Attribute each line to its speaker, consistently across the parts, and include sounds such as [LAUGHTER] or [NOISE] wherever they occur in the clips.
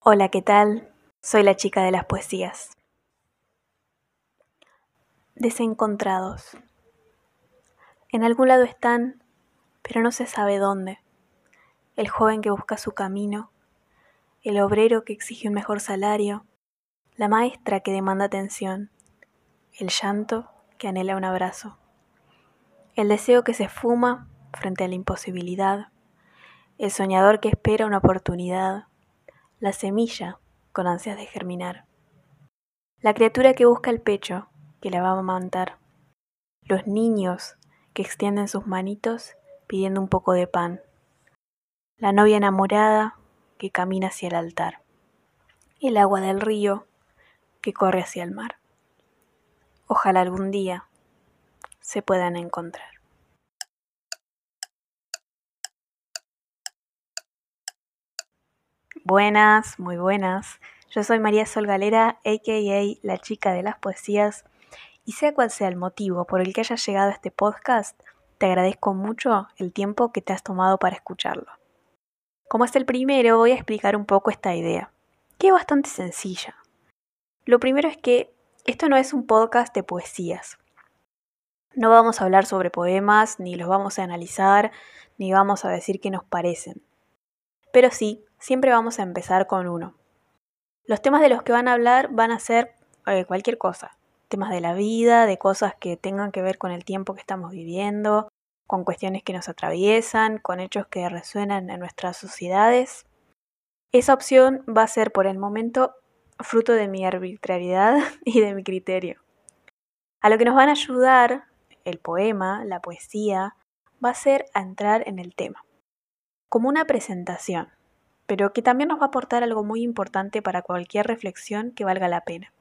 Speaker 1: Hola, ¿qué tal? Soy la chica de las poesías. Desencontrados. En algún lado están, pero no se sabe dónde. El joven que busca su camino, el obrero que exige un mejor salario, la maestra que demanda atención, el llanto que anhela un abrazo, el deseo que se fuma frente a la imposibilidad, el soñador que espera una oportunidad, la semilla con ansias de germinar, la criatura que busca el pecho, que la va a amamantar, los niños que extienden sus manitos pidiendo un poco de pan, la novia enamorada que camina hacia el altar, el agua del río que corre hacia el mar. Ojalá algún día se puedan encontrar. Buenas, muy buenas. Yo soy María Sol Galera, a.k.a. la chica de las poesías, y sea cual sea el motivo por el que hayas llegado a este podcast, te agradezco mucho el tiempo que te has tomado para escucharlo. Como es el primero, voy a explicar un poco esta idea, que es bastante sencilla. Lo primero es que esto no es un podcast de poesías. No vamos a hablar sobre poemas, ni los vamos a analizar, ni vamos a decir qué nos parecen. Pero sí, siempre vamos a empezar con uno. Los temas de los que van a hablar van a ser eh, cualquier cosa. Temas de la vida, de cosas que tengan que ver con el tiempo que estamos viviendo, con cuestiones que nos atraviesan, con hechos que resuenan en nuestras sociedades. Esa opción va a ser por el momento fruto de mi arbitrariedad [LAUGHS] y de mi criterio. A lo que nos van a ayudar el poema, la poesía, va a ser a entrar en el tema, como una presentación pero que también nos va a aportar algo muy importante para cualquier reflexión que valga la pena.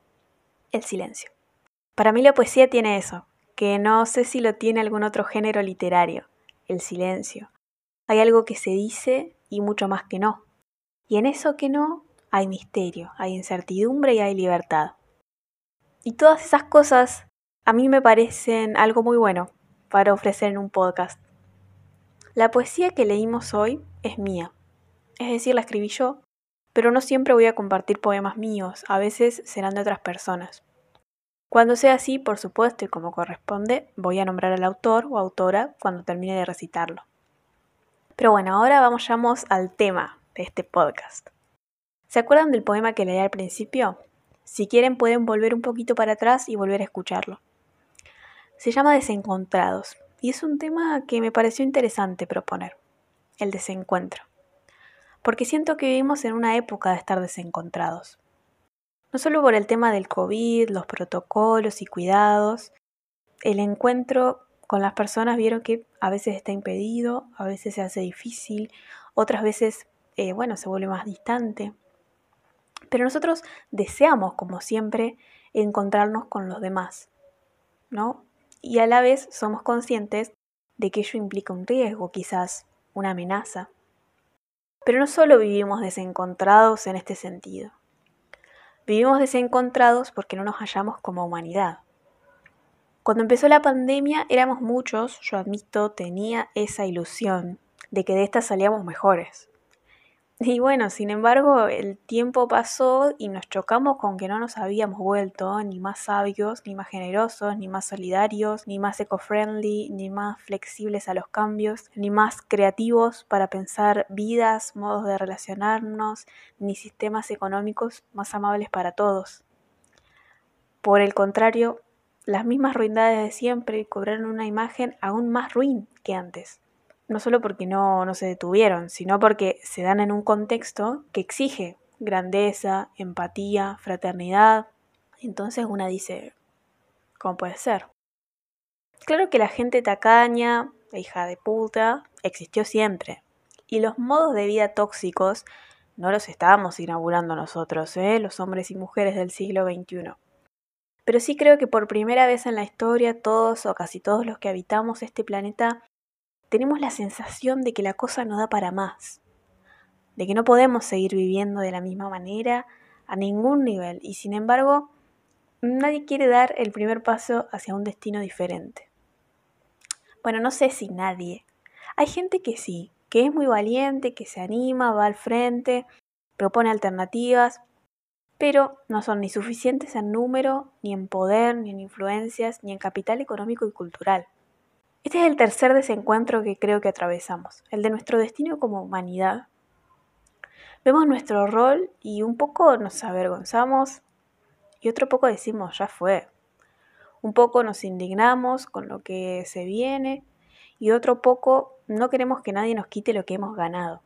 Speaker 1: El silencio. Para mí la poesía tiene eso, que no sé si lo tiene algún otro género literario, el silencio. Hay algo que se dice y mucho más que no. Y en eso que no hay misterio, hay incertidumbre y hay libertad. Y todas esas cosas a mí me parecen algo muy bueno para ofrecer en un podcast. La poesía que leímos hoy es mía, es decir, la escribí yo, pero no siempre voy a compartir poemas míos, a veces serán de otras personas. Cuando sea así, por supuesto, y como corresponde, voy a nombrar al autor o autora cuando termine de recitarlo. Pero bueno, ahora vamos al tema de este podcast. ¿Se acuerdan del poema que leí al principio? Si quieren pueden volver un poquito para atrás y volver a escucharlo. Se llama Desencontrados y es un tema que me pareció interesante proponer, el desencuentro porque siento que vivimos en una época de estar desencontrados. No solo por el tema del COVID, los protocolos y cuidados, el encuentro con las personas vieron que a veces está impedido, a veces se hace difícil, otras veces, eh, bueno, se vuelve más distante. Pero nosotros deseamos, como siempre, encontrarnos con los demás, ¿no? Y a la vez somos conscientes de que ello implica un riesgo, quizás una amenaza. Pero no solo vivimos desencontrados en este sentido. Vivimos desencontrados porque no nos hallamos como humanidad. Cuando empezó la pandemia éramos muchos, yo admito, tenía esa ilusión de que de esta salíamos mejores. Y bueno, sin embargo, el tiempo pasó y nos chocamos con que no nos habíamos vuelto ni más sabios, ni más generosos, ni más solidarios, ni más eco-friendly, ni más flexibles a los cambios, ni más creativos para pensar vidas, modos de relacionarnos, ni sistemas económicos más amables para todos. Por el contrario, las mismas ruindades de siempre cobraron una imagen aún más ruin que antes no solo porque no, no se detuvieron, sino porque se dan en un contexto que exige grandeza, empatía, fraternidad. Entonces una dice, ¿cómo puede ser? Claro que la gente tacaña, hija de puta, existió siempre. Y los modos de vida tóxicos no los estábamos inaugurando nosotros, ¿eh? los hombres y mujeres del siglo XXI. Pero sí creo que por primera vez en la historia todos o casi todos los que habitamos este planeta tenemos la sensación de que la cosa no da para más, de que no podemos seguir viviendo de la misma manera a ningún nivel y sin embargo nadie quiere dar el primer paso hacia un destino diferente. Bueno, no sé si nadie. Hay gente que sí, que es muy valiente, que se anima, va al frente, propone alternativas, pero no son ni suficientes en número, ni en poder, ni en influencias, ni en capital económico y cultural. Este es el tercer desencuentro que creo que atravesamos, el de nuestro destino como humanidad. Vemos nuestro rol y un poco nos avergonzamos y otro poco decimos, ya fue. Un poco nos indignamos con lo que se viene y otro poco no queremos que nadie nos quite lo que hemos ganado.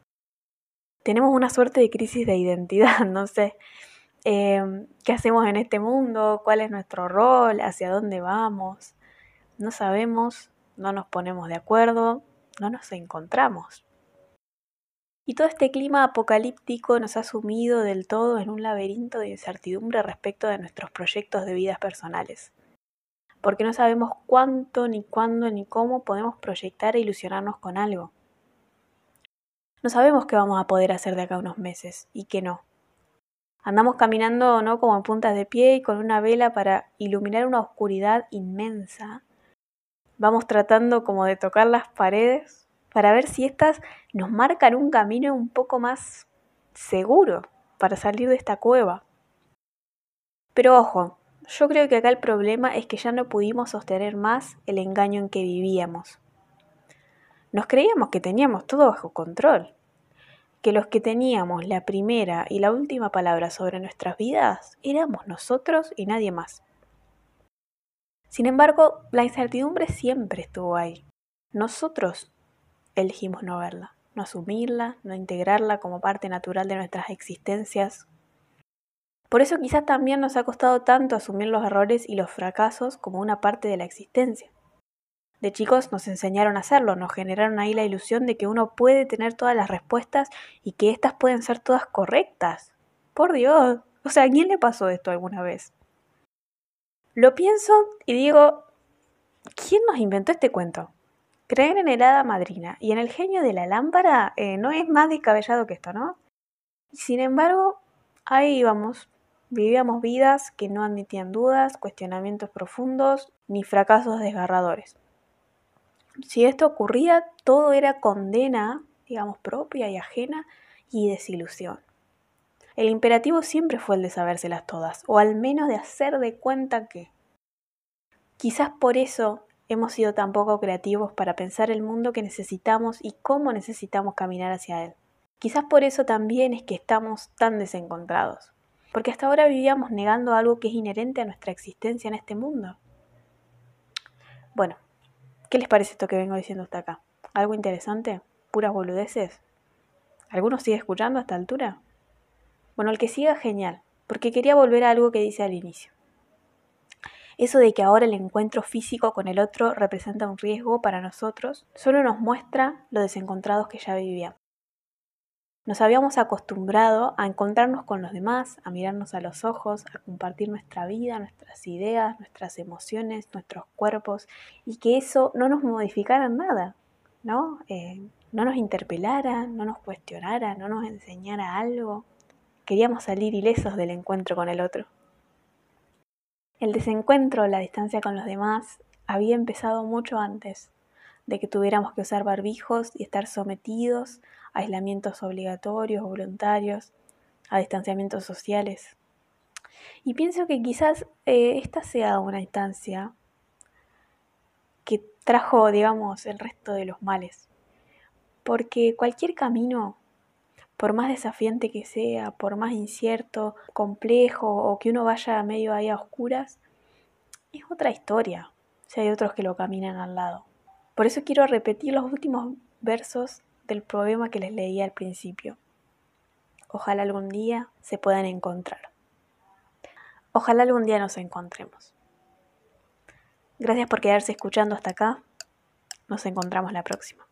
Speaker 1: Tenemos una suerte de crisis de identidad, [LAUGHS] no sé. Em, ¿Qué hacemos en este mundo? ¿Cuál es nuestro rol? ¿Hacia dónde vamos? No sabemos, no nos ponemos de acuerdo, no nos encontramos. Y todo este clima apocalíptico nos ha sumido del todo en un laberinto de incertidumbre respecto de nuestros proyectos de vidas personales. Porque no sabemos cuánto, ni cuándo, ni cómo podemos proyectar e ilusionarnos con algo. No sabemos qué vamos a poder hacer de acá unos meses y qué no. Andamos caminando no como en puntas de pie y con una vela para iluminar una oscuridad inmensa. Vamos tratando como de tocar las paredes para ver si éstas nos marcan un camino un poco más seguro para salir de esta cueva. Pero ojo, yo creo que acá el problema es que ya no pudimos sostener más el engaño en que vivíamos. Nos creíamos que teníamos todo bajo control, que los que teníamos la primera y la última palabra sobre nuestras vidas éramos nosotros y nadie más. Sin embargo, la incertidumbre siempre estuvo ahí. Nosotros elegimos no verla, no asumirla, no integrarla como parte natural de nuestras existencias. Por eso quizás también nos ha costado tanto asumir los errores y los fracasos como una parte de la existencia. De chicos nos enseñaron a hacerlo, nos generaron ahí la ilusión de que uno puede tener todas las respuestas y que éstas pueden ser todas correctas. Por Dios, o sea, ¿a quién le pasó esto alguna vez? Lo pienso y digo, ¿quién nos inventó este cuento? Creer en el hada madrina y en el genio de la lámpara eh, no es más descabellado que esto, ¿no? Sin embargo, ahí íbamos. Vivíamos vidas que no admitían dudas, cuestionamientos profundos ni fracasos desgarradores. Si esto ocurría, todo era condena, digamos, propia y ajena y desilusión. El imperativo siempre fue el de sabérselas todas, o al menos de hacer de cuenta que. Quizás por eso hemos sido tan poco creativos para pensar el mundo que necesitamos y cómo necesitamos caminar hacia él. Quizás por eso también es que estamos tan desencontrados, porque hasta ahora vivíamos negando algo que es inherente a nuestra existencia en este mundo. Bueno, ¿Qué les parece esto que vengo diciendo hasta acá? ¿Algo interesante? ¿Puras boludeces? ¿Alguno sigue escuchando a esta altura? Bueno, el que siga, genial, porque quería volver a algo que dice al inicio. Eso de que ahora el encuentro físico con el otro representa un riesgo para nosotros, solo nos muestra lo desencontrados que ya vivíamos. Nos habíamos acostumbrado a encontrarnos con los demás, a mirarnos a los ojos, a compartir nuestra vida, nuestras ideas, nuestras emociones, nuestros cuerpos, y que eso no nos modificara nada, ¿no? Eh, no nos interpelara, no nos cuestionara, no nos enseñara algo. Queríamos salir ilesos del encuentro con el otro. El desencuentro, la distancia con los demás, había empezado mucho antes de que tuviéramos que usar barbijos y estar sometidos aislamientos obligatorios, voluntarios, a distanciamientos sociales. Y pienso que quizás eh, esta sea una instancia que trajo, digamos, el resto de los males. Porque cualquier camino, por más desafiante que sea, por más incierto, complejo o que uno vaya medio ahí a oscuras, es otra historia si hay otros que lo caminan al lado. Por eso quiero repetir los últimos versos del poema que les leí al principio. Ojalá algún día se puedan encontrar. Ojalá algún día nos encontremos. Gracias por quedarse escuchando hasta acá. Nos encontramos la próxima.